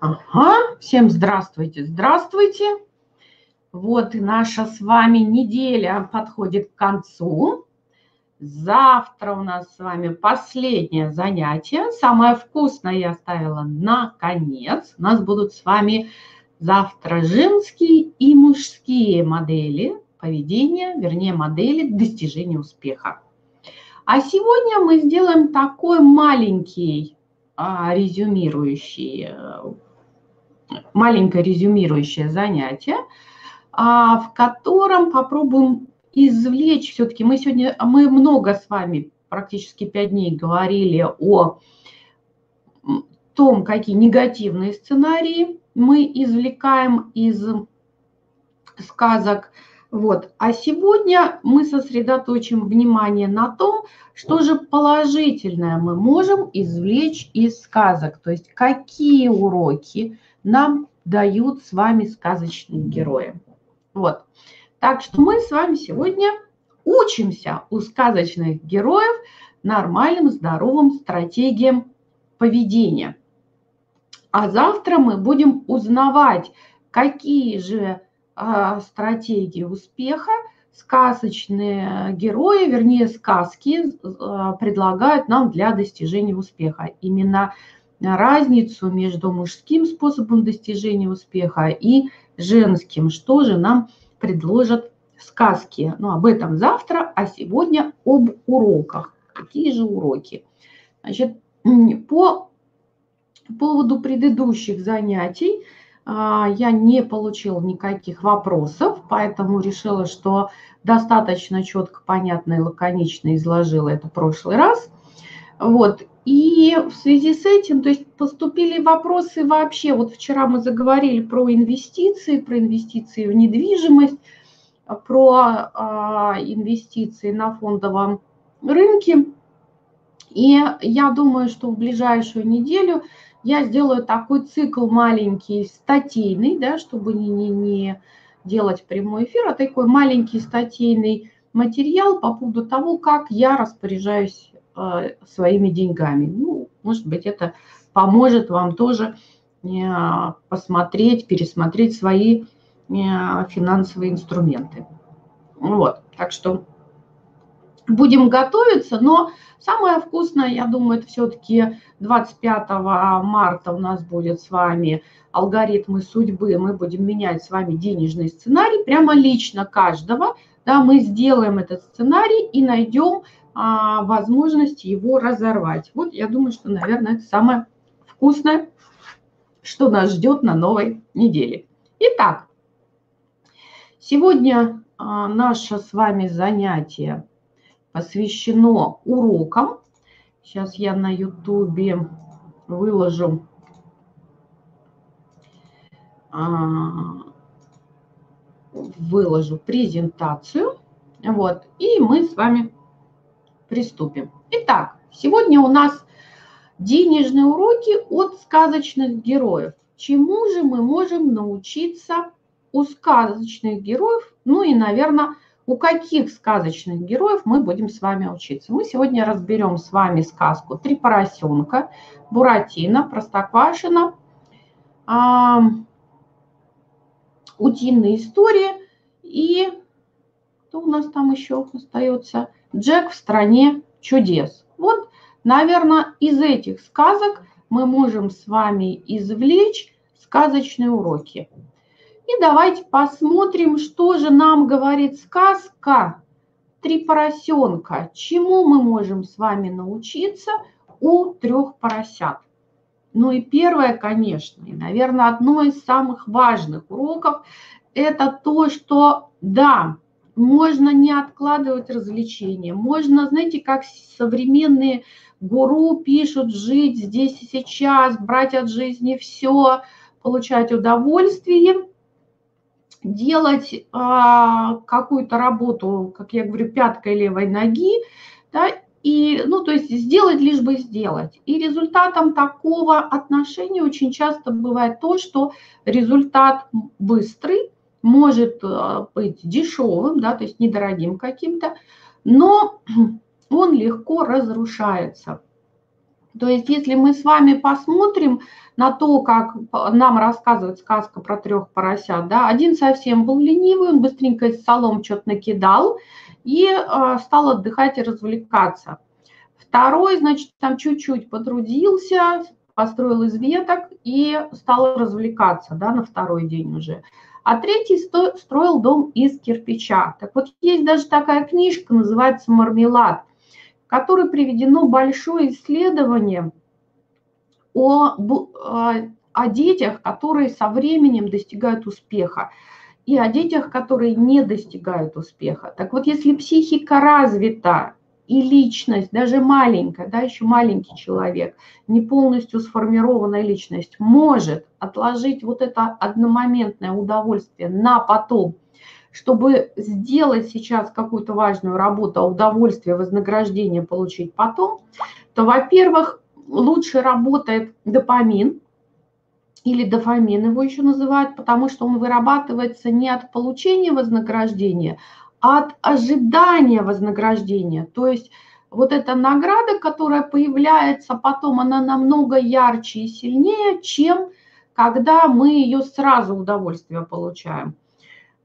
Ага, всем здравствуйте, здравствуйте. Вот и наша с вами неделя подходит к концу. Завтра у нас с вами последнее занятие. Самое вкусное я оставила на конец. У нас будут с вами завтра женские и мужские модели поведения, вернее модели достижения успеха. А сегодня мы сделаем такой маленький а, резюмирующий э, маленькое резюмирующее занятие, а, в котором попробуем извлечь все-таки. Мы сегодня, мы много с вами, практически пять дней говорили о том, какие негативные сценарии мы извлекаем из сказок. Вот. А сегодня мы сосредоточим внимание на том, что же положительное мы можем извлечь из сказок. То есть какие уроки, нам дают с вами сказочные герои. Вот. Так что мы с вами сегодня учимся у сказочных героев нормальным, здоровым стратегиям поведения. А завтра мы будем узнавать, какие же стратегии успеха сказочные герои, вернее сказки, а, предлагают нам для достижения успеха. Именно разницу между мужским способом достижения успеха и женским. Что же нам предложат сказки? Ну, об этом завтра, а сегодня об уроках. Какие же уроки? Значит, по поводу предыдущих занятий а, я не получил никаких вопросов, поэтому решила, что достаточно четко, понятно и лаконично изложила это в прошлый раз. Вот. И в связи с этим, то есть поступили вопросы вообще, вот вчера мы заговорили про инвестиции, про инвестиции в недвижимость, про а, инвестиции на фондовом рынке. И я думаю, что в ближайшую неделю я сделаю такой цикл маленький, статейный, да, чтобы не, не, не делать прямой эфир, а такой маленький статейный материал по поводу того, как я распоряжаюсь Э, своими деньгами. Ну, может быть, это поможет вам тоже э, посмотреть, пересмотреть свои э, финансовые инструменты. Вот, так что будем готовиться, но самое вкусное, я думаю, это все-таки 25 марта у нас будет с вами алгоритмы судьбы, мы будем менять с вами денежный сценарий, прямо лично каждого, да, мы сделаем этот сценарий и найдем а, возможность его разорвать. Вот я думаю, что, наверное, это самое вкусное, что нас ждет на новой неделе. Итак, сегодня а, наше с вами занятие посвящено урокам. Сейчас я на ютубе выложу а, выложу презентацию. Вот, и мы с вами приступим. Итак, сегодня у нас денежные уроки от сказочных героев. Чему же мы можем научиться у сказочных героев? Ну и, наверное, у каких сказочных героев мы будем с вами учиться. Мы сегодня разберем с вами сказку «Три поросенка», «Буратино», «Простоквашино», а, «Утиные истории» и что у нас там еще остается – Джек в стране чудес. Вот, наверное, из этих сказок мы можем с вами извлечь сказочные уроки. И давайте посмотрим, что же нам говорит сказка «Три поросенка». Чему мы можем с вами научиться у трех поросят? Ну и первое, конечно, и, наверное, одно из самых важных уроков – это то, что, да, можно не откладывать развлечения. Можно, знаете, как современные гуру пишут, жить здесь и сейчас, брать от жизни все, получать удовольствие, делать а, какую-то работу, как я говорю, пяткой левой ноги, да, и, ну, то есть сделать лишь бы сделать. И результатом такого отношения очень часто бывает то, что результат быстрый, может э, быть дешевым, да, то есть недорогим каким-то, но он легко разрушается. То есть если мы с вами посмотрим на то, как нам рассказывает сказка про трех поросят, да, один совсем был ленивый, он быстренько из солом что-то накидал и э, стал отдыхать и развлекаться. Второй, значит, там чуть-чуть потрудился, построил из веток и стал развлекаться, да, на второй день уже. А третий строил дом из кирпича. Так вот, есть даже такая книжка, называется «Мармелад», которой приведено большое исследование о, о детях, которые со временем достигают успеха, и о детях, которые не достигают успеха. Так вот, если психика развита, и личность, даже маленькая, да, еще маленький человек, не полностью сформированная личность, может отложить вот это одномоментное удовольствие на потом, чтобы сделать сейчас какую-то важную работу, а удовольствие, вознаграждение получить потом, то, во-первых, лучше работает допамин, или дофамин его еще называют, потому что он вырабатывается не от получения вознаграждения, от ожидания вознаграждения. То есть вот эта награда, которая появляется потом, она намного ярче и сильнее, чем когда мы ее сразу удовольствие получаем.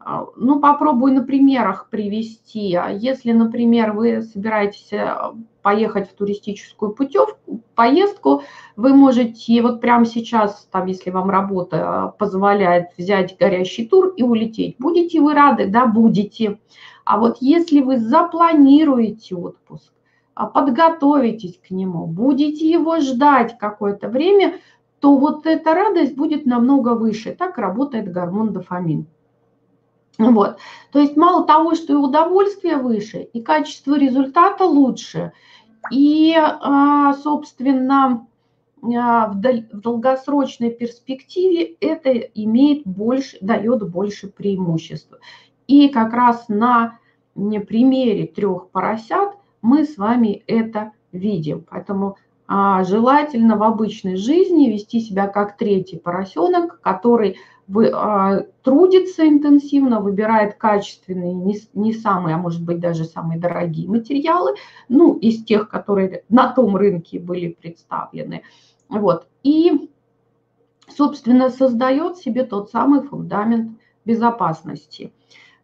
А, ну, попробую на примерах привести. А если, например, вы собираетесь э, поехать в туристическую путевку, поездку, вы можете вот прямо сейчас, там, если вам работа э, позволяет взять горящий тур и улететь. Будете вы рады? Да, будете. А вот если вы запланируете отпуск, а подготовитесь к нему, будете его ждать какое-то время, то вот эта радость будет намного выше. Так работает гормон дофамин. Вот. То есть мало того, что и удовольствие выше, и качество результата лучше, и, а, собственно, а, в долгосрочной перспективе это имеет больше, дает больше преимуществ. И как раз на примере трех поросят мы с вами это видим. Поэтому а, желательно в обычной жизни вести себя как третий поросенок, который вы, а, трудится интенсивно, выбирает качественные, не, не самые, а может быть даже самые дорогие материалы, ну, из тех, которые на том рынке были представлены. Вот. И, собственно, создает себе тот самый фундамент безопасности.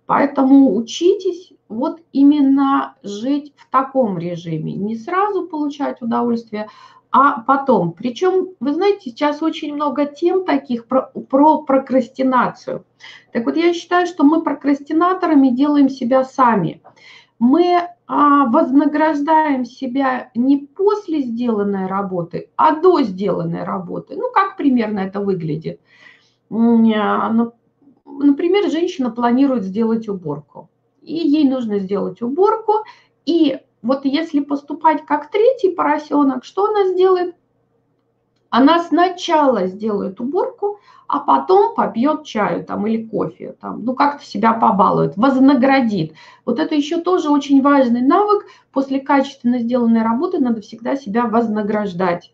Поэтому учитесь вот именно жить в таком режиме, не сразу получать удовольствие, а потом. Причем, вы знаете, сейчас очень много тем таких про, про прокрастинацию. Так вот, я считаю, что мы прокрастинаторами делаем себя сами. Мы а, вознаграждаем себя не после сделанной работы, а до сделанной работы. Ну, как примерно это выглядит? А, ну, например, женщина планирует сделать уборку. И ей нужно сделать уборку, и вот если поступать как третий поросенок, что она сделает? Она сначала сделает уборку, а потом попьет чаю там, или кофе, там, ну как-то себя побалует, вознаградит. Вот это еще тоже очень важный навык. После качественно сделанной работы надо всегда себя вознаграждать.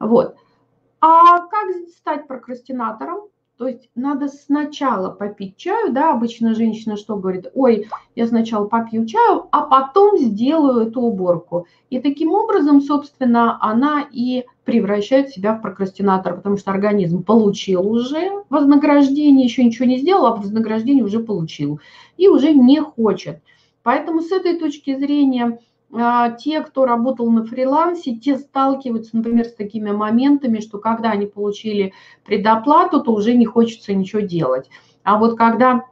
Вот. А как стать прокрастинатором? То есть надо сначала попить чаю, да, обычно женщина что говорит, ой, я сначала попью чаю, а потом сделаю эту уборку. И таким образом, собственно, она и превращает себя в прокрастинатора, потому что организм получил уже вознаграждение, еще ничего не сделал, а вознаграждение уже получил и уже не хочет. Поэтому с этой точки зрения те, кто работал на фрилансе, те сталкиваются, например, с такими моментами, что когда они получили предоплату, то уже не хочется ничего делать. А вот когда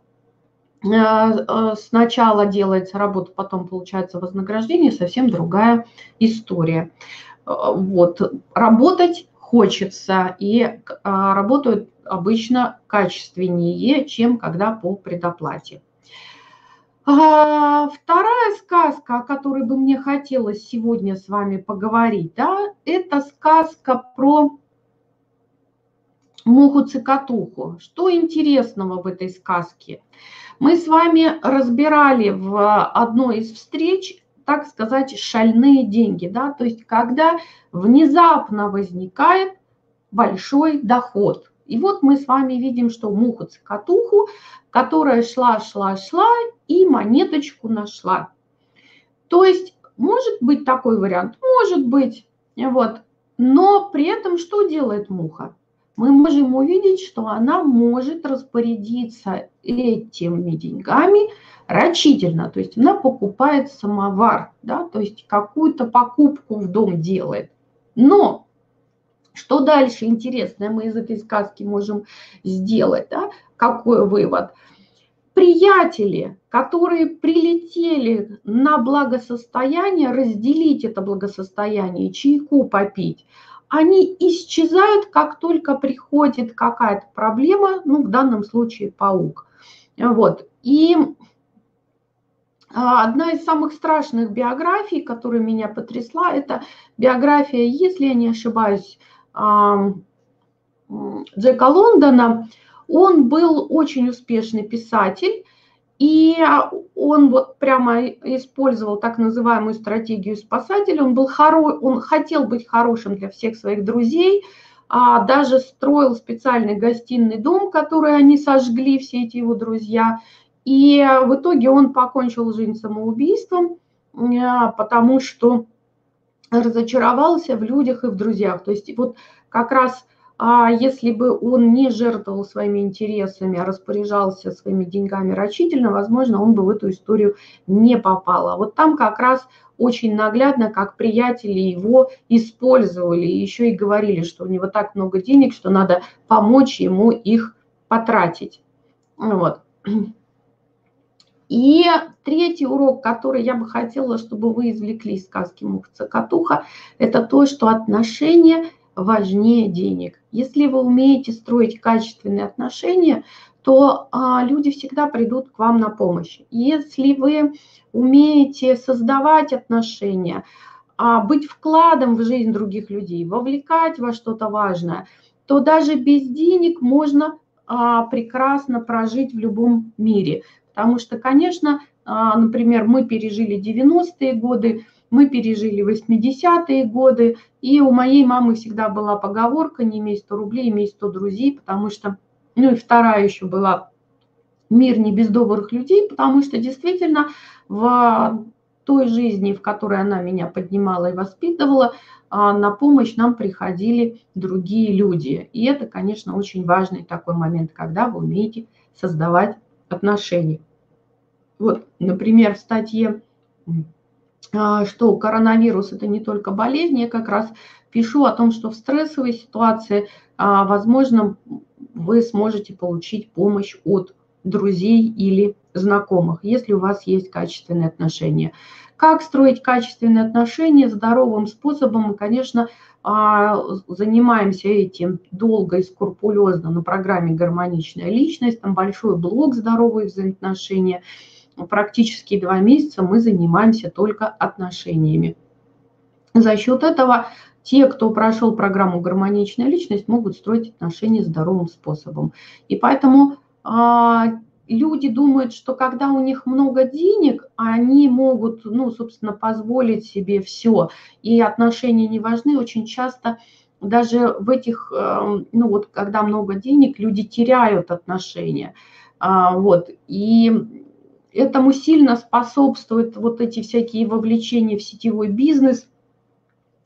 а, а, сначала делается работа, потом получается вознаграждение, совсем другая история. Вот. Работать хочется, и работают обычно качественнее, чем когда по предоплате. А, вторая сказка, о которой бы мне хотелось сегодня с вами поговорить, да, это сказка про муху-цикатуху. Что интересного в этой сказке? Мы с вами разбирали в одной из встреч, так сказать, шальные деньги, да, то есть когда внезапно возникает большой доход. И вот мы с вами видим, что муху-цикатуху, которая шла, шла, шла и монеточку нашла. То есть может быть такой вариант? Может быть. Вот. Но при этом что делает муха? Мы можем увидеть, что она может распорядиться этими деньгами рачительно, то есть она покупает самовар, да, то есть какую-то покупку в дом делает. Но что дальше интересное мы из этой сказки можем сделать, да? какой вывод? Приятели, которые прилетели на благосостояние, разделить это благосостояние, чайку попить, они исчезают, как только приходит какая-то проблема, ну, в данном случае паук. Вот. И а, одна из самых страшных биографий, которая меня потрясла, это биография, если я не ошибаюсь, Джека Лондона. Он был очень успешный писатель, и он вот прямо использовал так называемую стратегию спасателя. Он, был хоро... он хотел быть хорошим для всех своих друзей, а даже строил специальный гостиный дом, который они сожгли, все эти его друзья – и в итоге он покончил жизнь самоубийством, э, потому что разочаровался в людях и в друзьях. То есть вот как раз а если бы он не жертвовал своими интересами, а распоряжался своими деньгами рачительно, возможно, он бы в эту историю не попал. А вот там как раз очень наглядно, как приятели его использовали, еще и говорили, что у него так много денег, что надо помочь ему их потратить. Вот. И третий урок, который я бы хотела, чтобы вы извлекли из сказки Муха-Цокотуха, это то, что отношения важнее денег. Если вы умеете строить качественные отношения, то а, люди всегда придут к вам на помощь. Если вы умеете создавать отношения, а, быть вкладом в жизнь других людей, вовлекать во что-то важное, то даже без денег можно а, прекрасно прожить в любом мире. Потому что, конечно, а, например, мы пережили 90-е годы, мы пережили 80-е годы, и у моей мамы всегда была поговорка «не имей 100 рублей, имей 100 друзей», потому что, ну и вторая еще была «мир не без добрых людей», потому что действительно в той жизни, в которой она меня поднимала и воспитывала, а, на помощь нам приходили другие люди. И это, конечно, очень важный такой момент, когда вы умеете создавать отношения. Вот, например, в статье, а, что коронавирус – это не только болезнь, я как раз пишу о том, что в стрессовой ситуации, а, возможно, вы сможете получить помощь от друзей или знакомых, если у вас есть качественные отношения. Как строить качественные отношения здоровым способом? Конечно, занимаемся этим долго и скрупулезно на программе «Гармоничная личность». Там большой блок «Здоровые взаимоотношения» практически два месяца мы занимаемся только отношениями. За счет этого те, кто прошел программу «Гармоничная личность», могут строить отношения здоровым способом. И поэтому а, люди думают, что когда у них много денег, они могут, ну, собственно, позволить себе все, и отношения не важны. Очень часто даже в этих, эм, ну, вот когда много денег, люди теряют отношения. А, вот, и этому сильно способствуют вот эти всякие вовлечения в сетевой бизнес.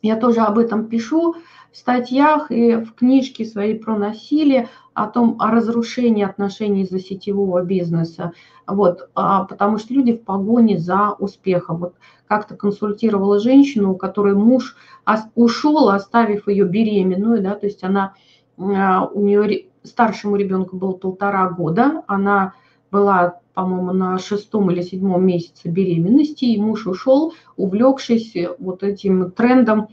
Я тоже об этом пишу в статьях и в книжке своей про насилие, о том, о разрушении отношений из-за сетевого бизнеса. Вот, а, потому что люди в погоне за успехом. Вот как-то консультировала женщину, у которой муж ушел, оставив ее беременную, да, то есть она, а, у нее старшему ребенку было полтора года, она была по-моему, на шестом или седьмом месяце беременности, и муж ушел, увлекшись вот этим трендом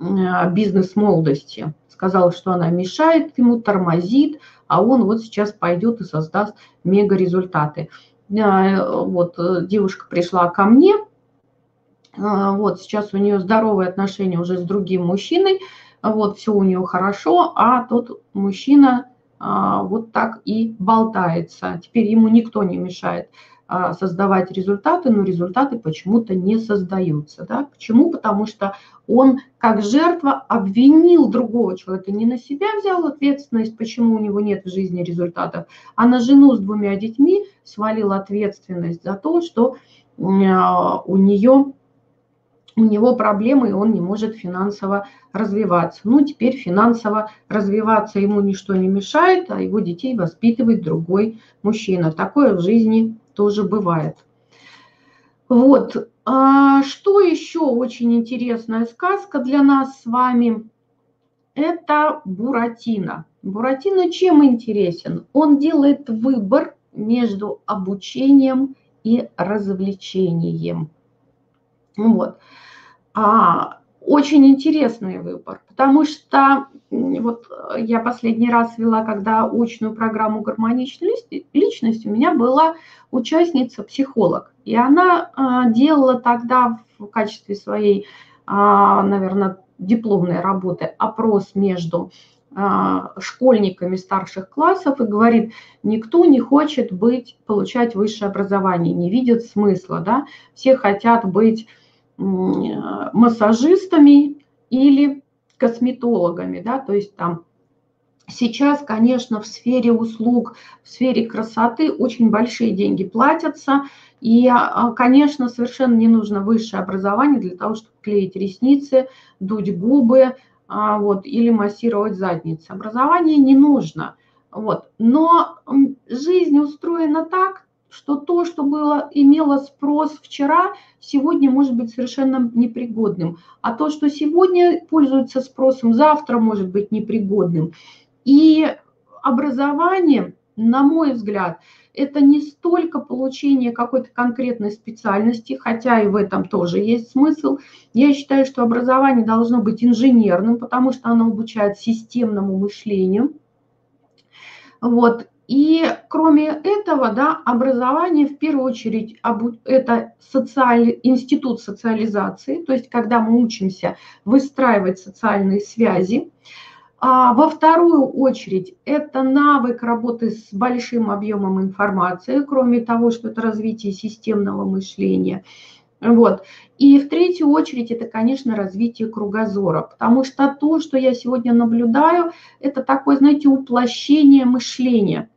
э, бизнес-молодости. Сказал, что она мешает ему, тормозит, а он вот сейчас пойдет и создаст мега-результаты. Э, вот э, девушка пришла ко мне, вот сейчас у нее здоровые отношения уже с другим мужчиной, вот все у нее хорошо, а тот мужчина вот так и болтается. Теперь ему никто не мешает а, создавать результаты, но результаты почему-то не создаются. Да? Почему? Потому что он как жертва обвинил другого человека, не на себя взял ответственность, почему у него нет в жизни результатов, а на жену с двумя детьми свалил ответственность за то, что а, у нее у него проблемы, и он не может финансово развиваться. Ну, теперь финансово развиваться ему ничто не мешает, а его детей воспитывает другой мужчина. Такое в жизни тоже бывает. Вот. А что еще очень интересная сказка для нас с вами? Это Буратино. Буратино чем интересен? Он делает выбор между обучением и развлечением. Вот. А, очень интересный выбор, потому что вот я последний раз вела, когда очную программу гармоничной личности, у меня была участница-психолог, и она а, делала тогда в качестве своей, а, наверное, дипломной работы опрос между а, школьниками старших классов и говорит, никто не хочет быть, получать высшее образование, не видит смысла, да, все хотят быть массажистами или косметологами, да, то есть там сейчас, конечно, в сфере услуг, в сфере красоты очень большие деньги платятся, и, а, конечно, совершенно не нужно высшее образование для того, чтобы клеить ресницы, дуть губы, а, вот, или массировать задницу. Образование не нужно. Вот. Но жизнь устроена так, что то, что было, имело спрос вчера, сегодня может быть совершенно непригодным. А то, что сегодня пользуется спросом, завтра может быть непригодным. И образование, на мой взгляд, это не столько получение какой-то конкретной специальности, хотя и в этом тоже есть смысл. Я считаю, что образование должно быть инженерным, потому что оно обучает системному мышлению. Вот. И кроме этого, да, образование в первую очередь это социаль, институт социализации, то есть когда мы учимся выстраивать социальные связи. А во вторую очередь это навык работы с большим объемом информации, кроме того, что это развитие системного мышления – вот. И в третью очередь это, конечно, развитие кругозора, потому что то, что я сегодня наблюдаю, это такое, знаете, уплощение мышления.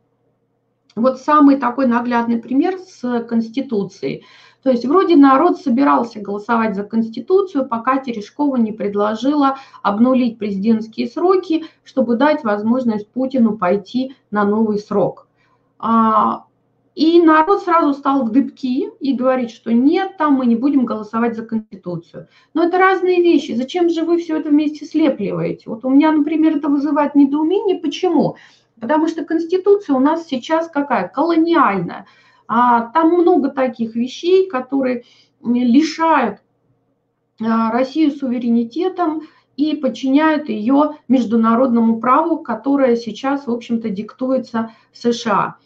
Вот самый такой наглядный пример с Конституцией. То есть вроде народ собирался голосовать за Конституцию, пока Терешкова не предложила обнулить президентские сроки, чтобы дать возможность Путину пойти на новый срок. А, и народ сразу стал в дыбки и говорит, что нет, там мы не будем голосовать за Конституцию. Но это разные вещи. Зачем же вы все это вместе слепливаете? Вот у меня, например, это вызывает недоумение. Почему? Потому что Конституция у нас сейчас какая? Колониальная. А там много таких вещей, которые лишают а, Россию суверенитетом и подчиняют ее международному праву, которое сейчас, в общем-то, диктуется США.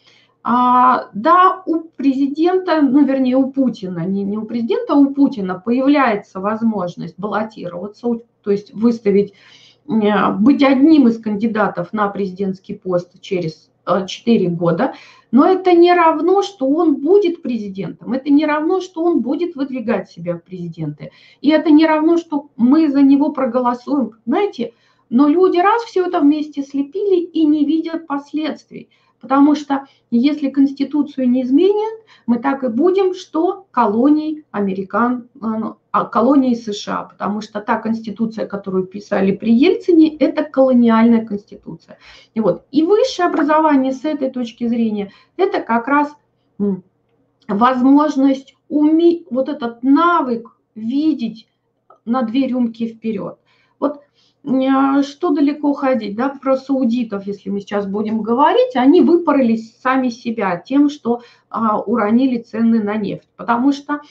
А, да, у президента, ну, вернее, у Путина, не, не у президента, а у Путина появляется возможность баллотироваться, то есть выставить, быть одним из кандидатов на президентский пост через 4 э, года, но это не равно, что он будет президентом, это не равно, что он будет выдвигать себя в президенты, и это не равно, что мы за него проголосуем, знаете, но люди раз все это вместе слепили и не видят последствий – Потому что если Конституцию не изменят, мы так и будем, что колонии американ, э, ну, а, колонии США, потому что та конституция, которую писали при Ельцине, это колониальная конституция. И, вот, и высшее образование с этой точки зрения, это как раз возможность уметь, вот этот навык видеть на две рюмки вперед. А, что далеко ходить, да, про саудитов, если мы сейчас будем говорить, они выпоролись сами себя тем, что а, уронили цены на нефть, потому что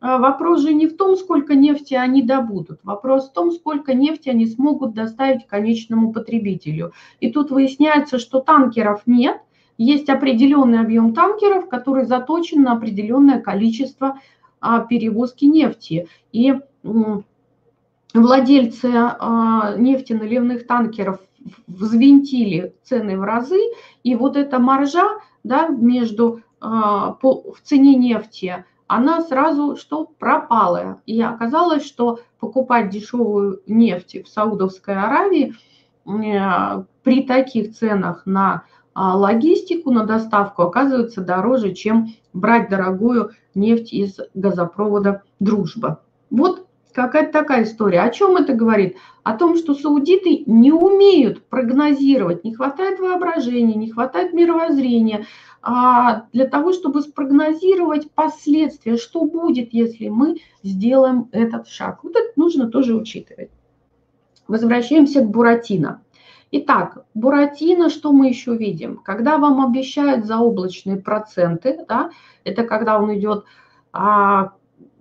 а, вопрос же не в том, сколько нефти они добудут, вопрос в том, сколько нефти они смогут доставить конечному потребителю. И тут выясняется, что танкеров нет, есть определенный объем танкеров, который заточен на определенное количество а, перевозки нефти. И владельцы а, нефтеналивных танкеров взвинтили цены в разы, и вот эта маржа да, между, а, по, в цене нефти, она сразу что пропала. И оказалось, что покупать дешевую нефть в Саудовской Аравии э, при таких ценах на а, логистику, на доставку оказывается дороже, чем брать дорогую нефть из газопровода «Дружба». Вот какая-то такая история. О чем это говорит? О том, что саудиты не умеют прогнозировать, не хватает воображения, не хватает мировоззрения а для того, чтобы спрогнозировать последствия, что будет, если мы сделаем этот шаг. Вот это нужно тоже учитывать. Возвращаемся к Буратино. Итак, Буратино, что мы еще видим? Когда вам обещают заоблачные проценты, да, это когда он идет а,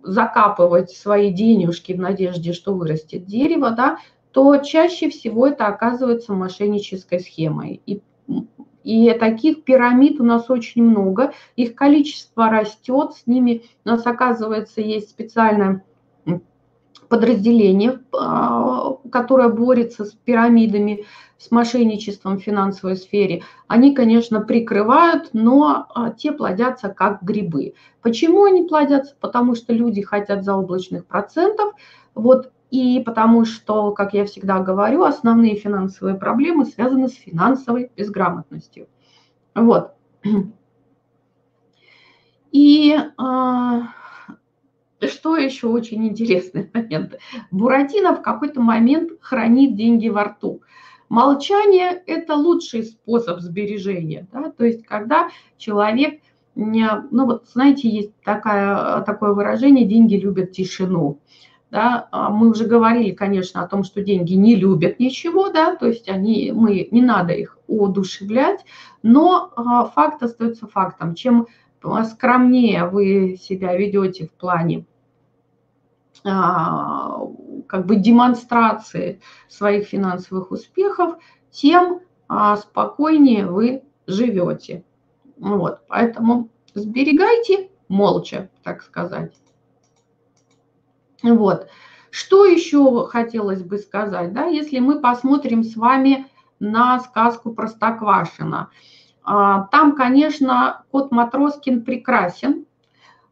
закапывать свои денежки в надежде, что вырастет дерево, да, то чаще всего это оказывается мошеннической схемой. И, и таких пирамид у нас очень много, их количество растет, с ними у нас, оказывается, есть специальная подразделение, а, которое борется с пирамидами, с мошенничеством в финансовой сфере, они, конечно, прикрывают, но а, те плодятся как грибы. Почему они плодятся? Потому что люди хотят заоблачных процентов, вот, и потому что, как я всегда говорю, основные финансовые проблемы связаны с финансовой безграмотностью. Вот. И а, что еще очень интересный момент? Буратино в какой-то момент хранит деньги во рту. Молчание – это лучший способ сбережения. Да? То есть, когда человек, ну вот знаете, есть такая, такое выражение «деньги любят тишину». Да? А мы уже говорили, конечно, о том, что деньги не любят ничего, да, то есть они, мы, не надо их удушевлять, но а, факт остается фактом. Чем скромнее вы себя ведете в плане а, как бы демонстрации своих финансовых успехов, тем а, спокойнее вы живете. Вот, поэтому сберегайте молча, так сказать. Вот. Что еще хотелось бы сказать, да, если мы посмотрим с вами на сказку Простоквашина. А, там, конечно, кот Матроскин прекрасен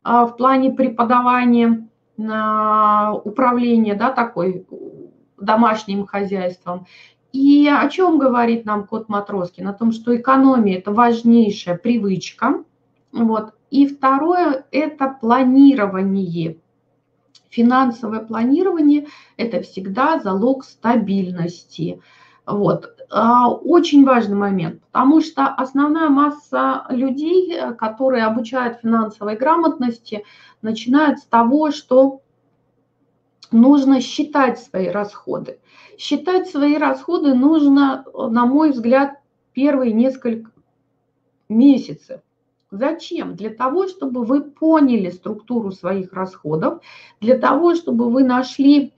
в плане преподавания управление, да, такой домашним хозяйством. И о чем говорит нам кот Матроскин? О том, что экономия – это важнейшая привычка. Вот. И второе – это планирование. Финансовое планирование – это всегда залог стабильности. Вот. А, очень важный момент, потому что основная масса людей, которые обучают финансовой грамотности, начинают с того, что нужно считать свои расходы. Считать свои расходы нужно, на мой взгляд, первые несколько месяцев. Зачем? Для того, чтобы вы поняли структуру своих расходов, для того, чтобы вы нашли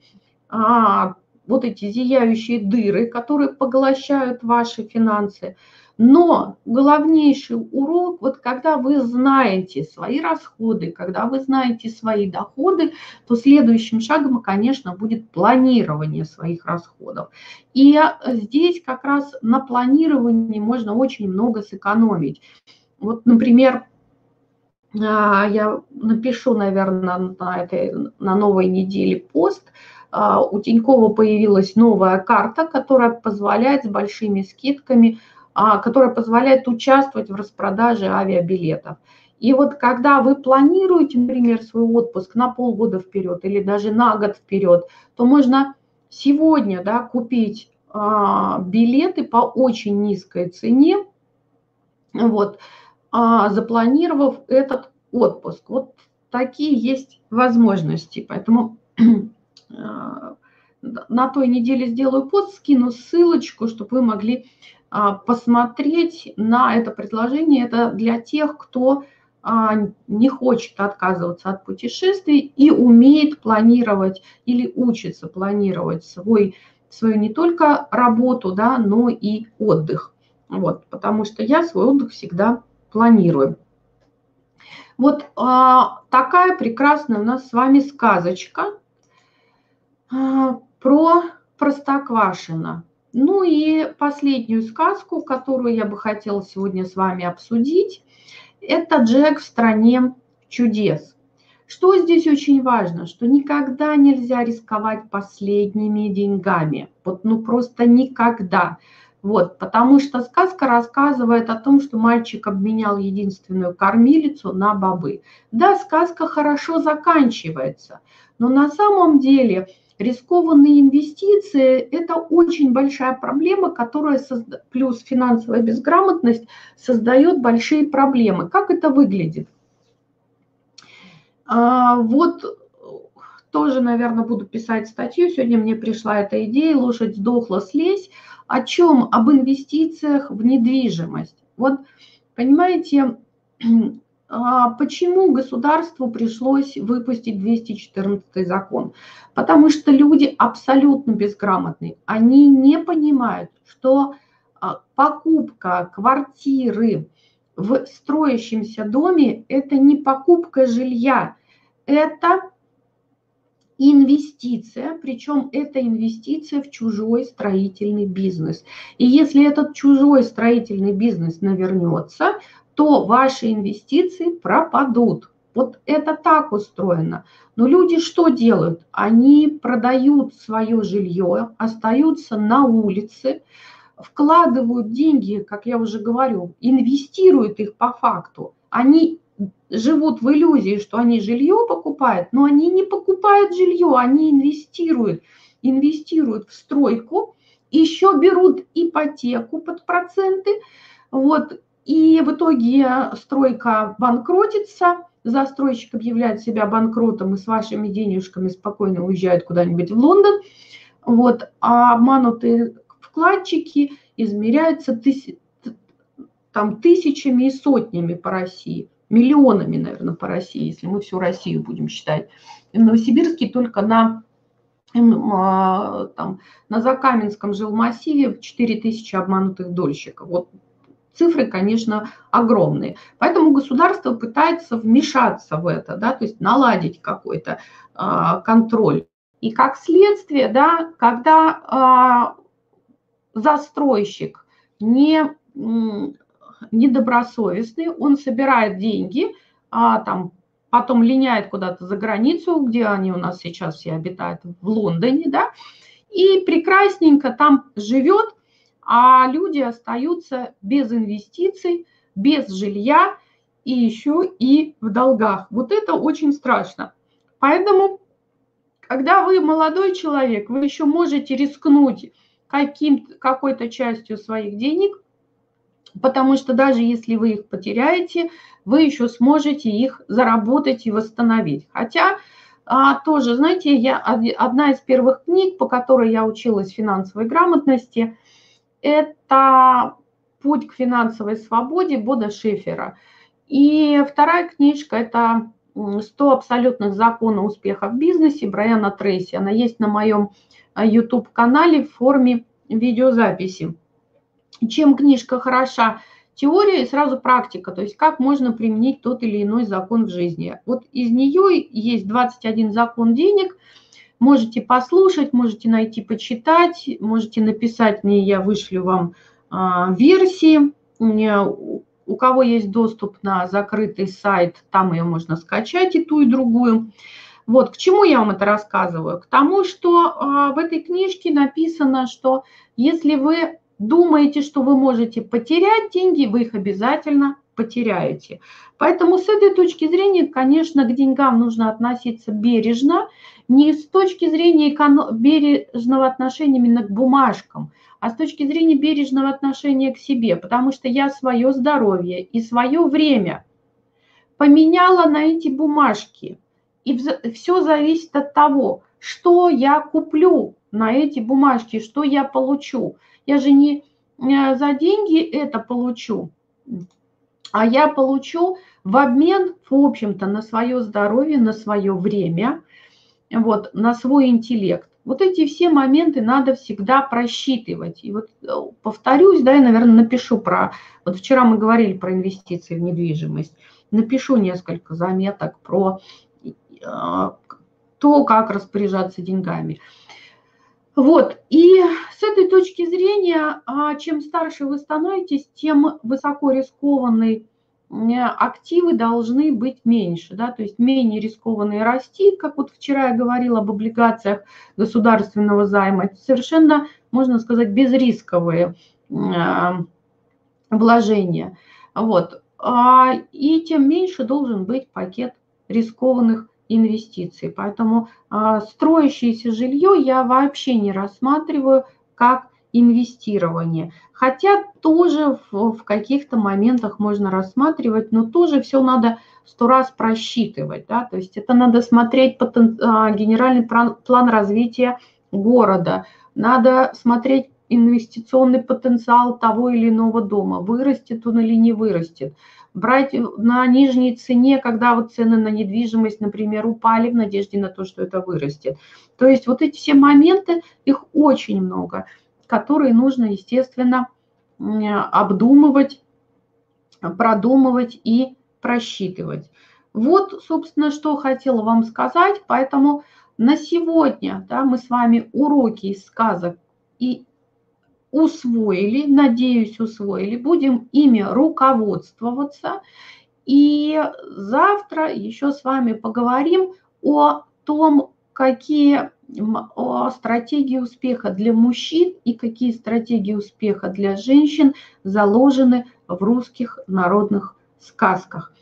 а, вот эти зияющие дыры, которые поглощают ваши финансы. Но главнейший урок, вот когда вы знаете свои расходы, когда вы знаете свои доходы, то следующим шагом, конечно, будет планирование своих расходов. И здесь как раз на планировании можно очень много сэкономить. Вот, например, я напишу, наверное, на, этой, на новой неделе пост – а, у Тинькова появилась новая карта, которая позволяет с большими скидками, а, которая позволяет участвовать в распродаже авиабилетов. И вот когда вы планируете, например, свой отпуск на полгода вперед или даже на год вперед, то можно сегодня да, купить а, билеты по очень низкой цене, вот, запланировав этот отпуск. Вот такие есть возможности. Поэтому Э, на той неделе сделаю пост, скину ссылочку, чтобы вы могли а, посмотреть на это предложение. Это для тех, кто а, не хочет отказываться от путешествий и умеет планировать или учится планировать свой, свою не только работу, да, но и отдых. Вот, потому что я свой отдых всегда планирую. Вот а, такая прекрасная у нас с вами сказочка – а, про Простоквашино. Ну и последнюю сказку, которую я бы хотела сегодня с вами обсудить, это «Джек в стране чудес». Что здесь очень важно, что никогда нельзя рисковать последними деньгами. Вот ну просто никогда. Вот, потому что сказка рассказывает о том, что мальчик обменял единственную кормилицу на бобы. Да, сказка хорошо заканчивается, но на самом деле рискованные инвестиции – это очень большая проблема, которая плюс финансовая безграмотность создает большие проблемы. Как это выглядит? А, вот тоже, наверное, буду писать статью. Сегодня мне пришла эта идея «Лошадь сдохла, слезь». О чем? Об инвестициях в недвижимость. Вот, понимаете, а, почему государству пришлось выпустить 214 закон? Потому что люди абсолютно безграмотные. Они не понимают, что а, покупка квартиры в строящемся доме – это не покупка жилья, это инвестиция, причем это инвестиция в чужой строительный бизнес. И если этот чужой строительный бизнес навернется, то ваши инвестиции пропадут. Вот это так устроено. Но люди что делают? Они продают свое жилье, остаются на улице, вкладывают деньги, как я уже говорю, инвестируют их по факту. Они живут в иллюзии, что они жилье покупают, но они не покупают жилье, они инвестируют, инвестируют в стройку, еще берут ипотеку под проценты, вот, и в итоге стройка банкротится, застройщик объявляет себя банкротом и с вашими денежками спокойно уезжает куда-нибудь в Лондон, вот, а обманутые вкладчики измеряются тысяч, там, тысячами и сотнями по России миллионами, наверное, по России, если мы всю Россию будем считать. В Новосибирске только на, а, там, на Закаменском жилмассиве 4 тысячи обманутых дольщиков. Вот цифры, конечно, огромные. Поэтому государство пытается вмешаться в это, да, то есть наладить какой-то а, контроль. И как следствие, да, когда а, застройщик не недобросовестный, он собирает деньги, а там потом линяет куда-то за границу, где они у нас сейчас все обитают, в Лондоне, да, и прекрасненько там живет, а люди остаются без инвестиций, без жилья и еще и в долгах. Вот это очень страшно. Поэтому, когда вы молодой человек, вы еще можете рискнуть каким, какой-то частью своих денег, потому что даже если вы их потеряете, вы еще сможете их заработать и восстановить. Хотя а, тоже, знаете, я, одна из первых книг, по которой я училась финансовой грамотности, это «Путь к финансовой свободе» Бода Шефера. И вторая книжка – это «100 абсолютных законов успеха в бизнесе» Брайана Трейси. Она есть на моем YouTube-канале в форме видеозаписи чем книжка хороша? Теория и сразу практика, то есть как можно применить тот или иной закон в жизни. Вот из нее есть 21 закон денег, можете послушать, можете найти, почитать, можете написать мне, я вышлю вам а, версии. У кого есть доступ на закрытый сайт, там ее можно скачать и ту, и другую. Вот, к чему я вам это рассказываю? К тому, что а, в этой книжке написано, что если вы думаете, что вы можете потерять деньги, вы их обязательно потеряете. Поэтому с этой точки зрения, конечно, к деньгам нужно относиться бережно, не с точки зрения бережного отношения именно к бумажкам, а с точки зрения бережного отношения к себе, потому что я свое здоровье и свое время поменяла на эти бумажки. И все зависит от того, что я куплю на эти бумажки, что я получу. Я же не э, за деньги это получу, а я получу в обмен, в общем-то, на свое здоровье, на свое время, вот, на свой интеллект. Вот эти все моменты надо всегда просчитывать. И вот э, повторюсь, да, я, наверное, напишу про... Вот вчера мы говорили про инвестиции в недвижимость. Напишу несколько заметок про э, то, как распоряжаться деньгами. Вот, и с этой точки зрения, а, чем старше вы становитесь, тем высоко рискованные активы должны быть меньше, да, то есть менее рискованные расти, как вот вчера я говорила об облигациях государственного займа, совершенно, можно сказать, безрисковые вложения. Вот. А, и тем меньше должен быть пакет рискованных инвестиций. Поэтому а, строящееся жилье я вообще не рассматриваю как инвестирование. Хотя тоже в, в каких-то моментах можно рассматривать, но тоже все надо сто раз просчитывать. Да? То есть это надо смотреть потен, а, генеральный план, план развития города, надо смотреть инвестиционный потенциал того или иного дома, вырастет он или не вырастет. Брать на нижней цене, когда вот цены на недвижимость, например, упали в надежде на то, что это вырастет. То есть вот эти все моменты, их очень много, которые нужно, естественно, обдумывать, продумывать и просчитывать. Вот, собственно, что хотела вам сказать. Поэтому на сегодня да, мы с вами уроки из сказок и усвоили, надеюсь, усвоили, будем ими руководствоваться. И завтра еще с вами поговорим о том, какие о стратегии успеха для мужчин и какие стратегии успеха для женщин заложены в русских народных сказках.